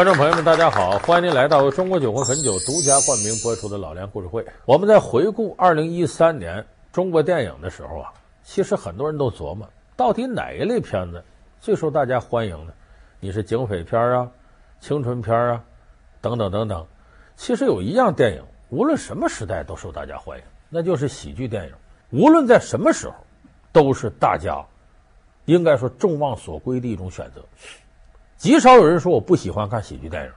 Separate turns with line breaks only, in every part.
观众朋友们，大家好，欢迎您来到由中国酒魂汾酒独家冠名播出的《老梁故事会》。我们在回顾二零一三年中国电影的时候啊，其实很多人都琢磨，到底哪一类片子最受大家欢迎呢？你是警匪片啊、青春片啊，等等等等。其实有一样电影，无论什么时代都受大家欢迎，那就是喜剧电影。无论在什么时候，都是大家应该说众望所归的一种选择。极少有人说我不喜欢看喜剧电影的。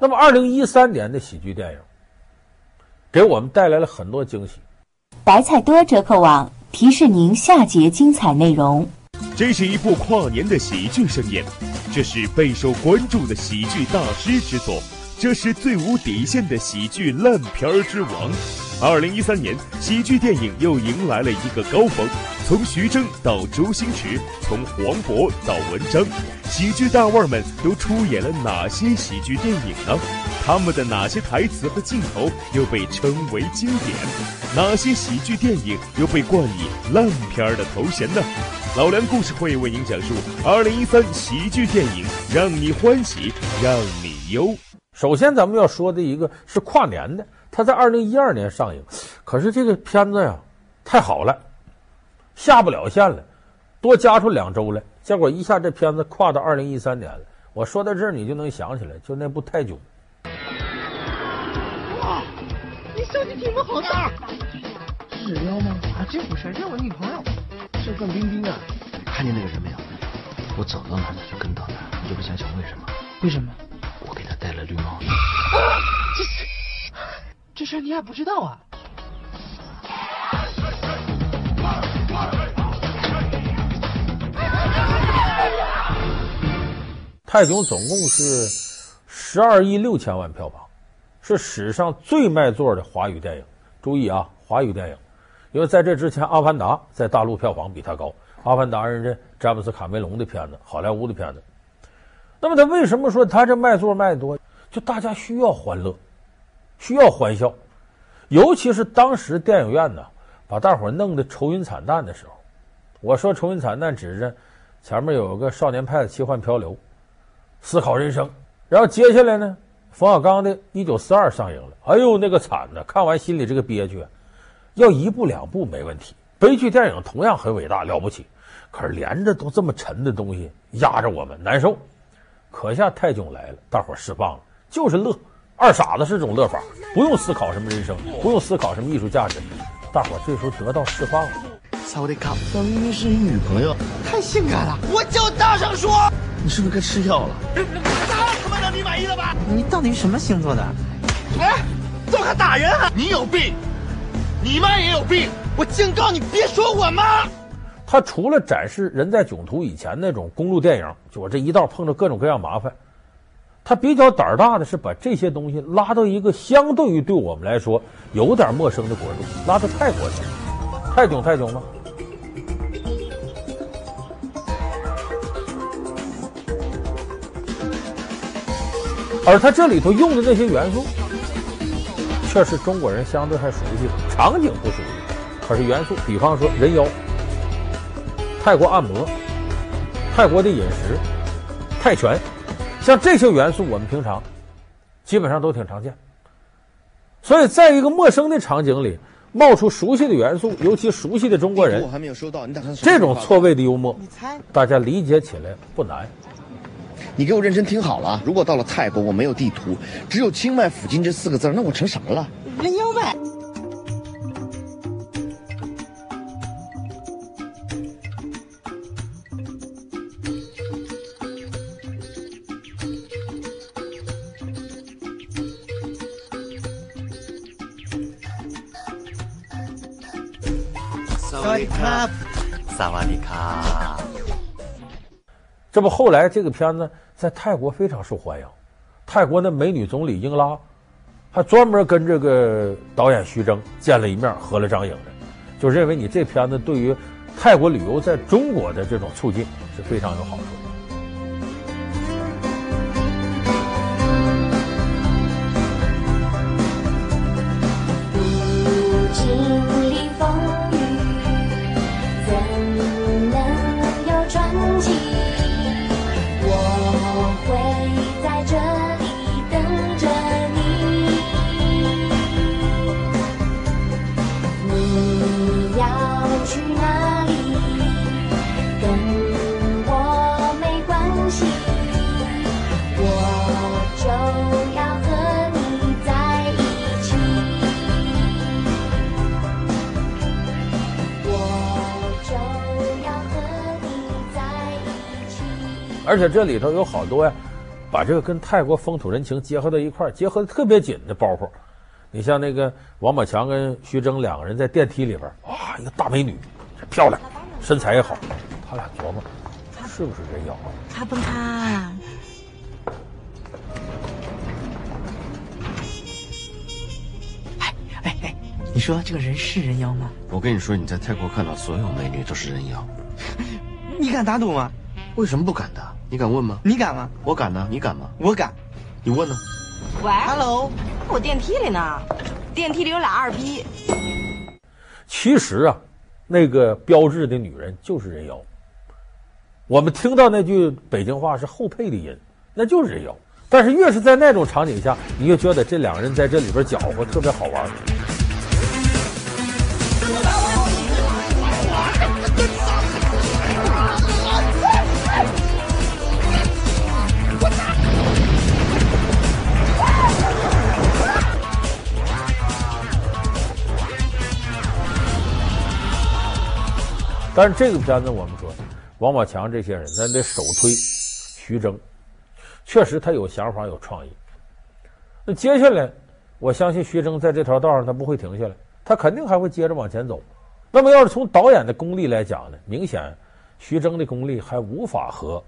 那么，二零一三年的喜剧电影给我们带来了很多惊喜。
白菜多折扣网提示您下节精彩内容。
这是一部跨年的喜剧盛宴，这是备受关注的喜剧大师之作，这是最无底线的喜剧烂片儿之王。二零一三年，喜剧电影又迎来了一个高峰。从徐峥到周星驰，从黄渤到文章，喜剧大腕们都出演了哪些喜剧电影呢？他们的哪些台词和镜头又被称为经典？哪些喜剧电影又被冠以烂片儿的头衔呢？老梁故事会为您讲述二零一三喜剧电影，让你欢喜，让你忧。
首先，咱们要说的一个是跨年的，它在二零一二年上映，可是这个片子呀，太好了。下不了线了，多加出两周来，结果一下这片子跨到二零一三年了。我说到这儿，你就能想起来，就那部《泰囧》。
哇，你相机屏幕好大！
是撩吗？
啊，这不是，这是我女朋友，
是范冰冰啊。看见那个人没有？我走到哪儿他就跟到哪儿，你就不想想为什么？
为什么？
我给他戴了绿帽子。
啊，这是，这事你还不知道啊？
泰囧总共是十二亿六千万票房，是史上最卖座的华语电影。注意啊，华语电影，因为在这之前，《阿凡达》在大陆票房比它高，《阿凡达》是这詹姆斯卡梅隆的片子，好莱坞的片子。那么他为什么说他这卖座卖的多？就大家需要欢乐，需要欢笑，尤其是当时电影院呢，把大伙弄得愁云惨淡的时候。我说愁云惨淡，指着前面有个少年派的奇幻漂流。思考人生，然后接下来呢，冯小刚的《一九四二》上映了。哎呦，那个惨呐，看完心里这个憋屈。要一部两部没问题，悲剧电影同样很伟大了不起。可是连着都这么沉的东西压着我们，难受。可下泰囧来了，大伙释放了，就是乐。二傻子是种乐法，不用思考什么人生，不用思考什么艺术价值，大伙这时候得到释放了。
萨瓦迪卡，范冰冰是你女朋友，
太性感了，我就大声说。
你是不是该吃药了？
他妈的，你满意了吧？
你到底什么星座的？
哎，怎么还打人啊？你有病，你妈也有病！我警告你，别说我妈。
他除了展示人在囧途以前那种公路电影，就我这一道碰着各种各样麻烦，他比较胆儿大的是把这些东西拉到一个相对于对我们来说有点陌生的国度，拉到泰国去。泰囧，泰囧吗？而他这里头用的那些元素，却是中国人相对还熟悉的，场景不熟悉，可是元素，比方说人妖、泰国按摩、泰国的饮食、泰拳，像这些元素，我们平常基本上都挺常见。所以，在一个陌生的场景里冒出熟悉的元素，尤其熟悉的中国人，
我还没有收到，你打算
这种错位的幽默，大家理解起来不难。
你给我认真听好了，如果到了泰国，我没有地图，只有清迈附近这四个字，那我成什么了？
人妖呗。
萨瓦迪卡，萨瓦迪卡。
这不，后来这个片子在泰国非常受欢迎，泰国的美女总理英拉还专门跟这个导演徐峥见了一面，合了张影的，就认为你这片子对于泰国旅游在中国的这种促进是非常有好处的。而且这里头有好多呀，把这个跟泰国风土人情结合到一块儿，结合的特别紧的包袱。你像那个王宝强跟徐峥两个人在电梯里边，哇，一个大美女，漂亮，身材也好，他俩琢磨，是不是人妖啊？
他不看。
哎哎哎，你说这个人是人妖吗？
我跟你说，你在泰国看到所有美女都是人妖。
你敢打赌吗？
为什么不敢的？你敢问吗？
你敢吗？
我敢呢。你敢吗？
我敢。
你问呢？
喂
，Hello，
我电梯里呢，电梯里有俩二逼。
其实啊，那个标志的女人就是人妖。我们听到那句北京话是后配的音，那就是人妖。但是越是在那种场景下，你越觉得这两个人在这里边搅和特别好玩。但是这个片子，我们说王宝强这些人，咱得首推徐峥，确实他有想法、有创意。那接下来，我相信徐峥在这条道上他不会停下来，他肯定还会接着往前走。那么，要是从导演的功力来讲呢，明显徐峥的功力还无法和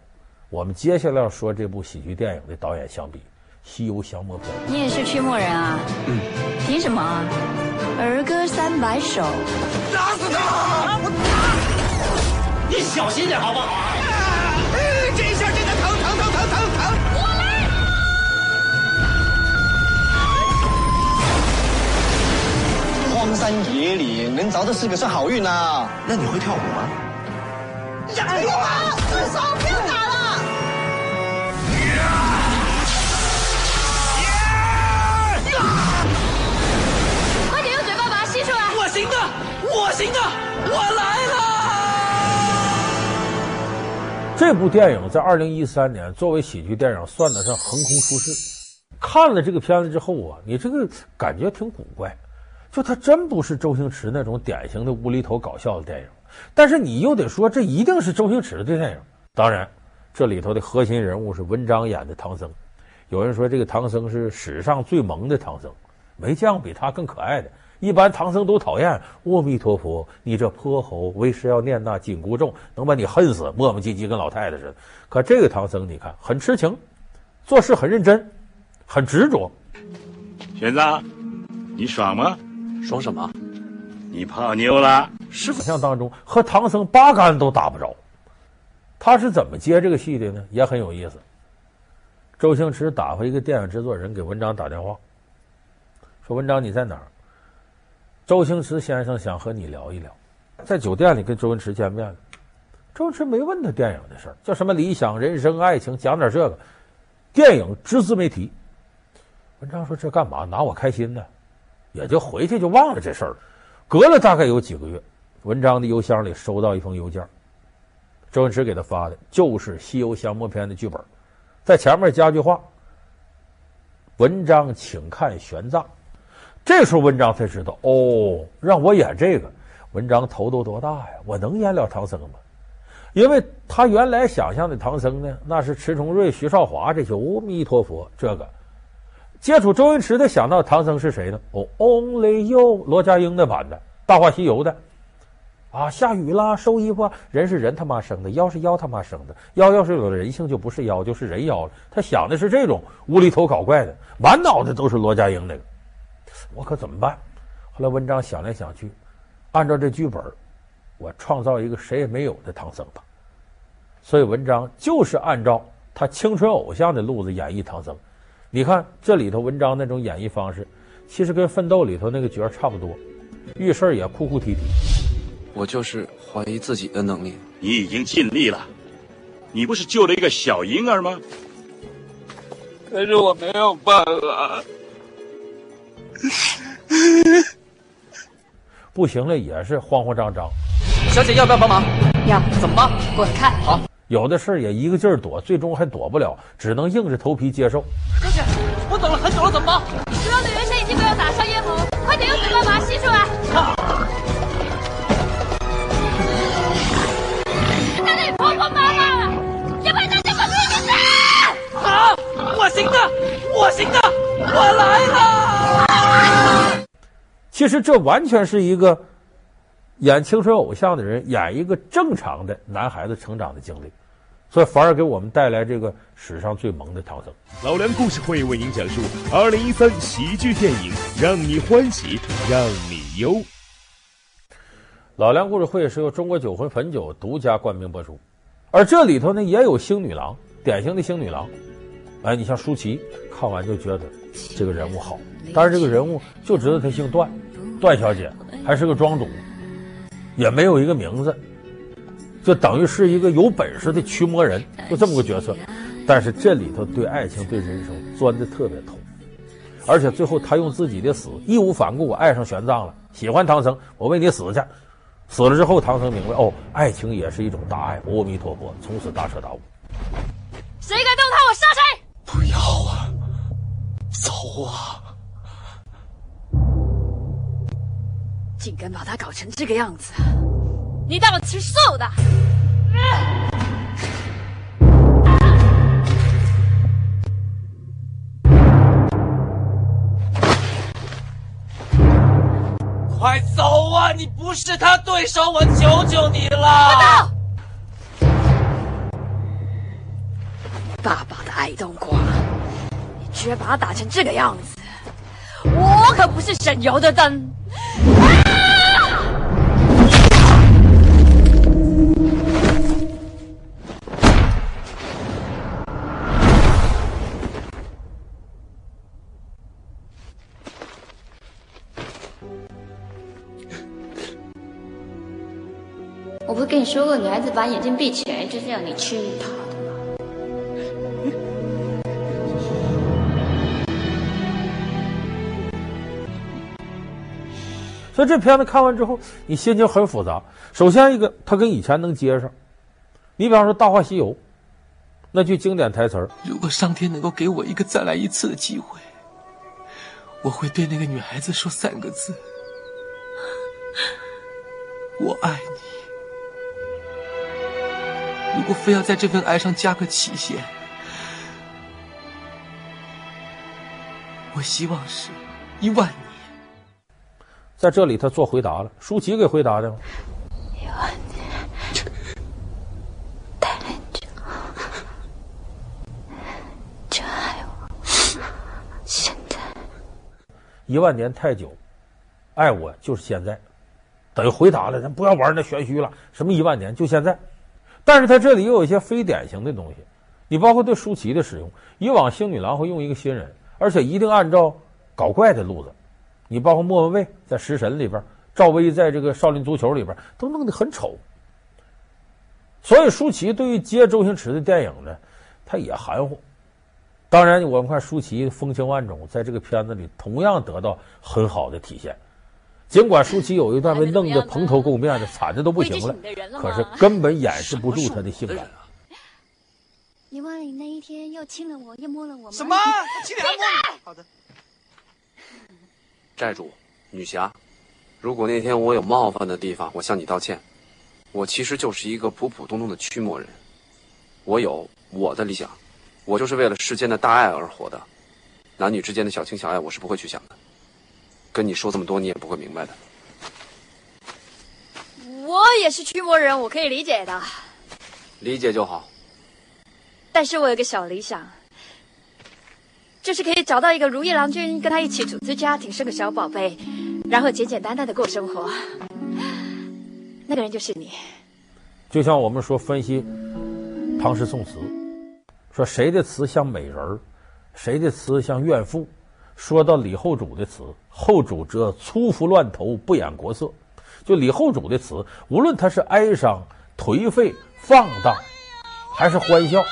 我们接下来要说这部喜剧电影的导演相比，《西游降魔篇》。
你也是驱魔人啊？嗯。凭什么？儿歌三百首。
打死他！你小心点好不好？这一下真的疼疼疼疼疼疼！我来！
荒山野岭能着的是个算好运呐。
那你会跳舞吗？
哎呀，住手！不要打了！
快点用嘴巴把它吸出来！
我行的，我行的，我来了！
这部电影在二零一三年作为喜剧电影算得上横空出世。看了这个片子之后啊，你这个感觉挺古怪，就它真不是周星驰那种典型的无厘头搞笑的电影，但是你又得说这一定是周星驰的电影。当然，这里头的核心人物是文章演的唐僧。有人说这个唐僧是史上最萌的唐僧，没见过比他更可爱的。一般唐僧都讨厌，阿弥陀佛，你这泼猴，为师要念那紧箍咒，能把你恨死，磨磨唧唧跟老太太似的。可这个唐僧，你看很痴情，做事很认真，很执着。
玄奘，你爽吗？
爽什么？
你泡妞了？
师傅像当中和唐僧八竿都打不着。他是怎么接这个戏的呢？也很有意思。周星驰打发一个电影制作人给文章打电话，说：“文章你在哪儿？”周星驰先生想和你聊一聊，在酒店里跟周星驰见面了。周星驰没问他电影的事儿，叫什么理想、人生、爱情，讲点这个。电影只字没提。文章说：“这干嘛？拿我开心呢？”也就回去就忘了这事儿了。隔了大概有几个月，文章的邮箱里收到一封邮件，周星驰给他发的就是《西游降魔篇》的剧本，在前面加句话：“文章请看玄奘。”这时候文章才知道，哦，让我演这个，文章头都多大呀？我能演了唐僧吗？因为他原来想象的唐僧呢，那是迟重瑞、徐少华这些。阿弥陀佛，这个接触周星驰的想到唐僧是谁呢？哦，Only You，罗家英的版的《大话西游》的啊，下雨啦，收衣服，人是人他妈生的，妖是妖他妈生的，妖要是有了人性就不是妖，就是人妖了。他想的是这种无厘头搞怪的，满脑子都是罗家英那个。我可怎么办？后来文章想来想去，按照这剧本，我创造一个谁也没有的唐僧吧。所以文章就是按照他青春偶像的路子演绎唐僧。你看这里头文章那种演绎方式，其实跟《奋斗》里头那个角儿差不多，遇事儿也哭哭啼啼。
我就是怀疑自己的能力。
你已经尽力了，你不是救了一个小婴儿吗？
可是我没有办法。
不行了，也是慌慌张张。
小姐要不要帮忙？
要。
怎么帮？
滚开！
好。
有的事也一个劲儿躲，最终还躲不了，只能硬着头皮接受。
小姐，我等了很久了，怎么办？
主要的元神已经被我打上咽喉，快点用嘴巴把它吸出来。
啊！
我行的，我行的，我来了。
其实这完全是一个演青春偶像的人演一个正常的男孩子成长的经历，所以反而给我们带来这个史上最萌的唐僧。
老梁故事会为您讲述二零一三喜剧电影，让你欢喜，让你忧。
老梁故事会是由中国酒魂汾酒独家冠名播出，而这里头呢也有星女郎，典型的星女郎。哎，你像舒淇，看完就觉得这个人物好，但是这个人物就知道她姓段，段小姐还是个庄主，也没有一个名字，就等于是一个有本事的驱魔人，就这么个角色。但是这里头对爱情、对人生钻的特别透，而且最后他用自己的死义无反顾，我爱上玄奘了，喜欢唐僧，我为你死去。死了之后，唐僧明白哦，爱情也是一种大爱。阿弥陀佛，从此大彻大悟。
谁敢动他，我杀谁！
不要啊，走啊！
竟敢把他搞成这个样子，你当我吃素的？呃
快走啊！你不是他对手，我求求你了！
爸爸的爱冬瓜，你居然把他打成这个样子！我可不是省油的灯。
我不是跟你说过，女孩子把眼睛闭起来就是要你吃她
所以这片子看完之后，你心情很复杂。首先一个，它跟以前能接上。你比方说《大话西游》，那句经典台词：“
如果上天能够给我一个再来一次的机会，我会对那个女孩子说三个字：我爱你。”如果非要在这份爱上加个期限，我希望是一万年。
在这里，他做回答了，舒淇给回答的吗？
一万年太久，就爱我。现在
一万年太久，爱我就是现在，等于回答了。咱不要玩那玄虚了，什么一万年就现在。但是他这里又有一些非典型的东西，你包括对舒淇的使用，以往星女郎会用一个新人，而且一定按照搞怪的路子。你包括莫文蔚在《食神》里边，赵薇在这个《少林足球》里边都弄得很丑。所以舒淇对于接周星驰的电影呢，他也含糊。当然，我们看舒淇风情万种，在这个片子里同样得到很好的体现。尽管舒淇有一段被弄得蓬头垢面的，惨的都不行了，可是根本掩饰不住她的性感。
你忘了你那一天又亲了我，又摸了我吗？
什么？亲你还摸？好的。
债主，女侠，如果那天我有冒犯的地方，我向你道歉。我其实就是一个普普通通的驱魔人，我有我的理想，我就是为了世间的大爱而活的。男女之间的小情小爱，我是不会去想的。跟你说这么多，你也不会明白的。
我也是驱魔人，我可以理解的。
理解就好。
但是我有个小理想，就是可以找到一个如意郎君，跟他一起组织家庭，生个小宝贝，然后简简单单的过生活。那个人就是你。
就像我们说分析唐诗宋词，说谁的词像美人儿，谁的词像怨妇。说到李后主的词，后主则粗服乱头，不掩国色。就李后主的词，无论他是哀伤、颓废、放荡，还是欢笑，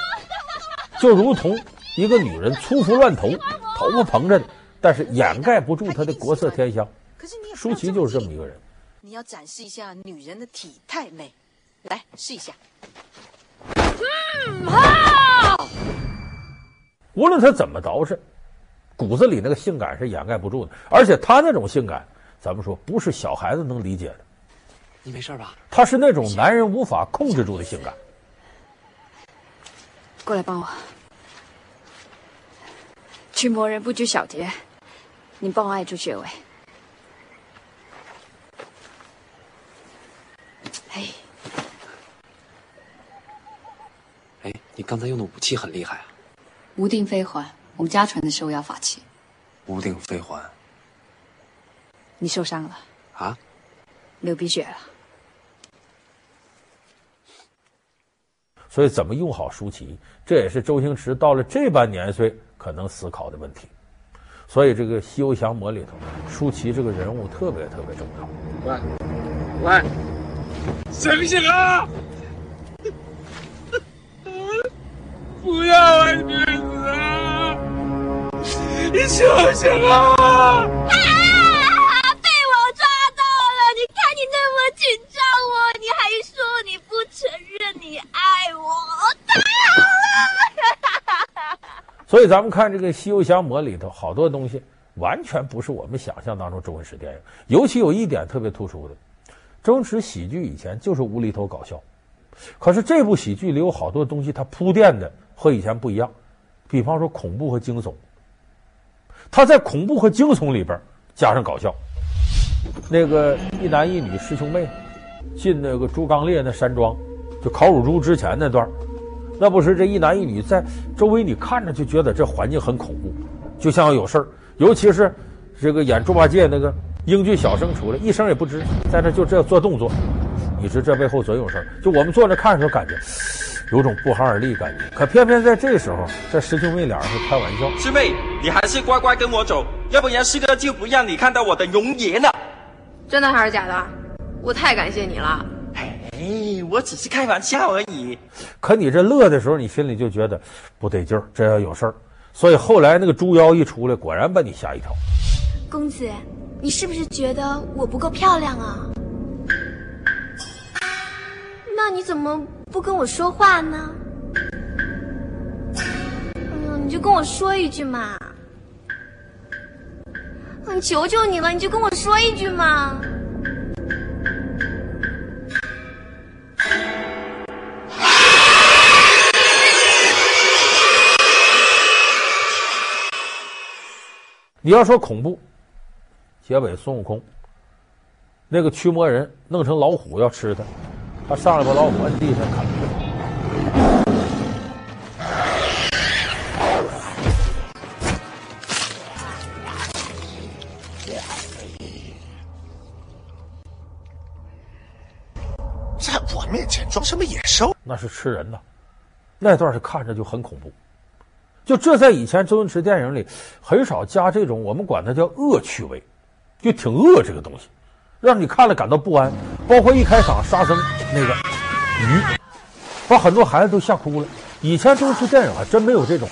就如同一个女人粗服乱头，头发蓬着的，但是掩盖不住她的国色天香。
可是你
舒淇就是这么一个人。
你要展示一下女人的体态美，来试一下。
嗯，好。
无论她怎么捯饬。骨子里那个性感是掩盖不住的，而且她那种性感，咱们说不是小孩子能理解的。
你没事吧？
她是那种男人无法控制住的性感。
过来帮我。驱魔人不拘小节，你帮我按住穴位。哎，
哎，你刚才用的武器很厉害啊！
无定飞环，我们家传的收妖法器。
无定飞环。
你受伤了
啊？
流鼻血了。
所以，怎么用好舒淇，这也是周星驰到了这般年岁可能思考的问题。所以，这个《西游降魔》里头，舒淇这个人物特别特别重要。
喂，喂，醒醒啊！不要啊，女子啊！你醒醒啊！啊！
被我抓到了！你看你那么紧张我，你还说你不承认你爱我，太好了！
所以咱们看这个《西游降魔》里头，好多东西完全不是我们想象当中周星驰电影。尤其有一点特别突出的，周星驰喜剧以前就是无厘头搞笑，可是这部喜剧里有好多东西，它铺垫的和以前不一样。比方说恐怖和惊悚，他在恐怖和惊悚里边加上搞笑。那个一男一女师兄妹进那个猪刚鬣那山庄，就烤乳猪之前那段，那不是这一男一女在周围你看着就觉得这环境很恐怖，就像有事儿。尤其是这个演猪八戒那个英俊小生出来，一声也不吱，在那就这样做动作，你知这背后准有事儿。就我们坐那看的时候，感觉。有种不寒而栗感觉，可偏偏在这时候，这师兄妹俩是开玩笑。
师妹，你还是乖乖跟我走，要不然师哥就不让你看到我的容颜了。
真的还是假的？我太感谢你了。
哎，我只是开玩笑而已。
可你这乐的时候，你心里就觉得不得劲儿，这要有事儿。所以后来那个猪妖一出来，果然把你吓一跳。
公子，你是不是觉得我不够漂亮啊？那你怎么不跟我说话呢？嗯，你就跟我说一句嘛。嗯，求求你了，你就跟我说一句嘛。
你要说恐怖，结尾孙悟空那个驱魔人弄成老虎要吃他。他上来把老虎摁地上啃了。
在我面前装什么野兽？
那是吃人呐！那段是看着就很恐怖。就这在以前周星驰电影里很少加这种，我们管它叫恶趣味，就挺恶这个东西。让你看了感到不安，包括一开场沙僧那个鱼，把很多孩子都吓哭了。以前周星驰电影还真没有这种，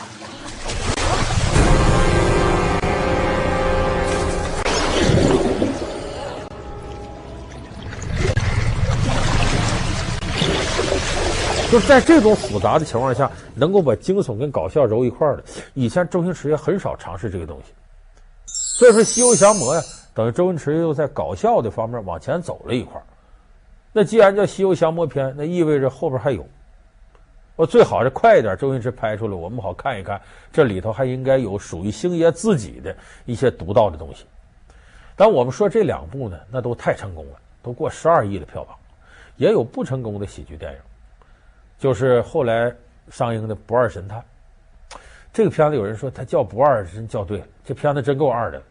就是在这种复杂的情况下，能够把惊悚跟搞笑揉一块儿的，以前周星驰也很少尝试这个东西。所以说《西游降魔》呀。等于周星驰又在搞笑的方面往前走了一块儿，那既然叫《西游降魔篇》，那意味着后边还有。我最好是快一点，周星驰拍出来，我们好看一看，这里头还应该有属于星爷自己的一些独到的东西。但我们说这两部呢，那都太成功了，都过十二亿的票房，也有不成功的喜剧电影，就是后来上映的《不二神探》。这个片子有人说他叫不二，真叫对了，这片子真够二的。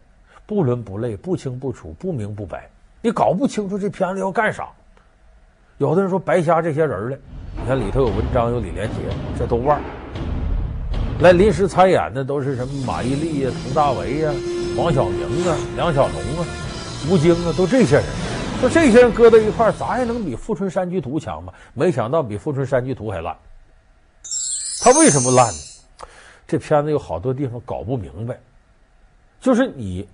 不伦不类，不清不楚，不明不白，你搞不清楚这片子要干啥。有的人说白瞎这些人了，你看里头有文章，有李连杰，这都腕儿。来临时参演的都是什么马伊琍呀、佟大为呀、黄晓明啊、梁小龙啊、吴京啊，都这些人。说这些人搁到一块儿，咋也能比《富春山居图》强吧？没想到比《富春山居图》还烂。他为什么烂呢？这片子有好多地方搞不明白，就是你。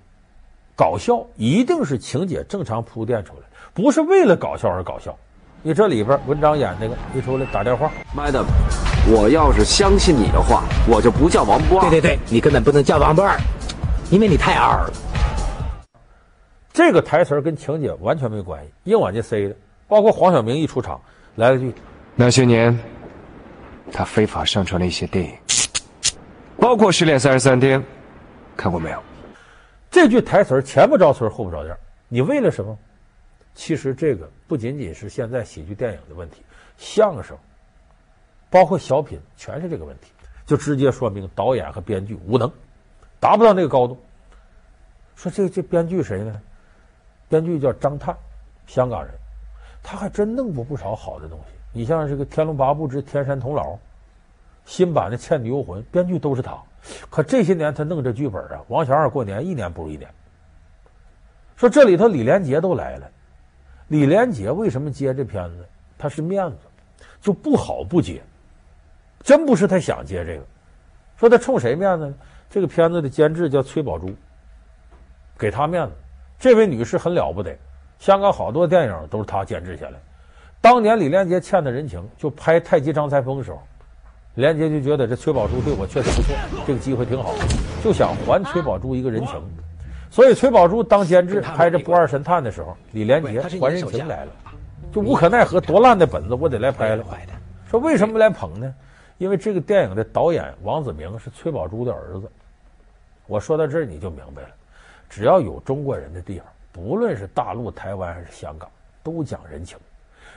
搞笑一定是情节正常铺垫出来，不是为了搞笑而搞笑。你这里边文章演那个一出来打电话
，Madam，我要是相信你的话，我就不叫王不二。
对对对，你根本不能叫王不二，因为你太二了。
这个台词跟情节完全没关系，硬往进塞的。包括黄晓明一出场来了句：“
那些年，他非法上传了一些电影，包括《失恋三十三天》。”看过没有？
这句台词前不着村后不着店，你为了什么？其实这个不仅仅是现在喜剧电影的问题，相声，包括小品，全是这个问题，就直接说明导演和编剧无能，达不到那个高度。说这这编剧谁呢？编剧叫张叹，香港人，他还真弄过不少好的东西。你像这个《天龙八部之天山童姥》，新版的《倩女幽魂》，编剧都是他。可这些年他弄这剧本啊，王小二过年一年不如一年。说这里头李连杰都来了，李连杰为什么接这片子？他是面子，就不好不接，真不是他想接这个。说他冲谁面子呢？这个片子的监制叫崔宝珠，给他面子。这位女士很了不得，香港好多电影都是她监制下来。当年李连杰欠的人情，就拍《太极张三丰》的时候。连杰就觉得这崔宝珠对我确实不错，这个机会挺好，就想还崔宝珠一个人情。所以崔宝珠当监制拍这《不二神探》的时候，李连杰还人情来了，就无可奈何，多烂的本子我得来拍了。说为什么来捧呢？因为这个电影的导演王子明是崔宝珠的儿子。我说到这儿你就明白了，只要有中国人的地方，不论是大陆、台湾还是香港，都讲人情。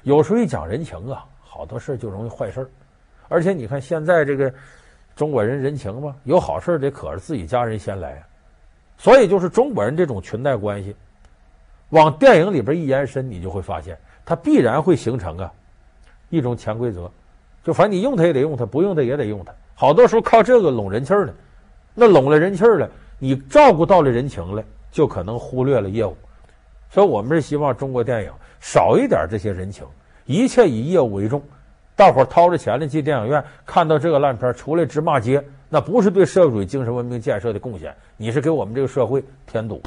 有时候一讲人情啊，好多事就容易坏事儿。而且你看，现在这个中国人人情嘛，有好事得可着自己家人先来，所以就是中国人这种裙带关系，往电影里边一延伸，你就会发现，它必然会形成啊一种潜规则，就反正你用它也得用它，不用它也得用它。好多时候靠这个拢人气儿呢，那拢了人气儿了，你照顾到了人情了，就可能忽略了业务。所以我们是希望中国电影少一点这些人情，一切以业务为重。大伙掏着钱来进电影院，看到这个烂片出来直骂街，那不是对社会主义精神文明建设的贡献，你是给我们这个社会添堵。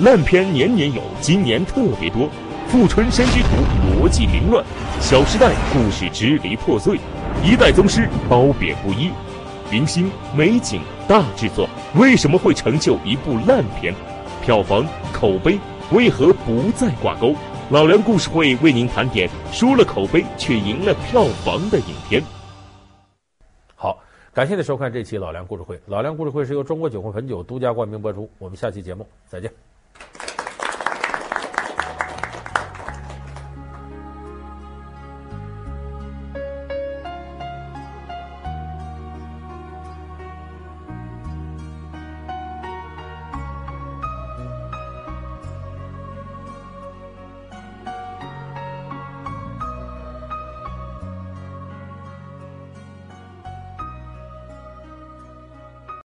烂片年年有，今年特别多。富春山居图逻辑凌乱，小时代故事支离破碎，一代宗师褒贬不一。明星美景大制作，为什么会成就一部烂片？票房口碑为何不再挂钩？老梁故事会为您盘点输了口碑却赢了票房的影片。
好，感谢您收看这期老梁故事会。老梁故事会是由中国酒会汾酒独家冠名播出。我们下期节目再见。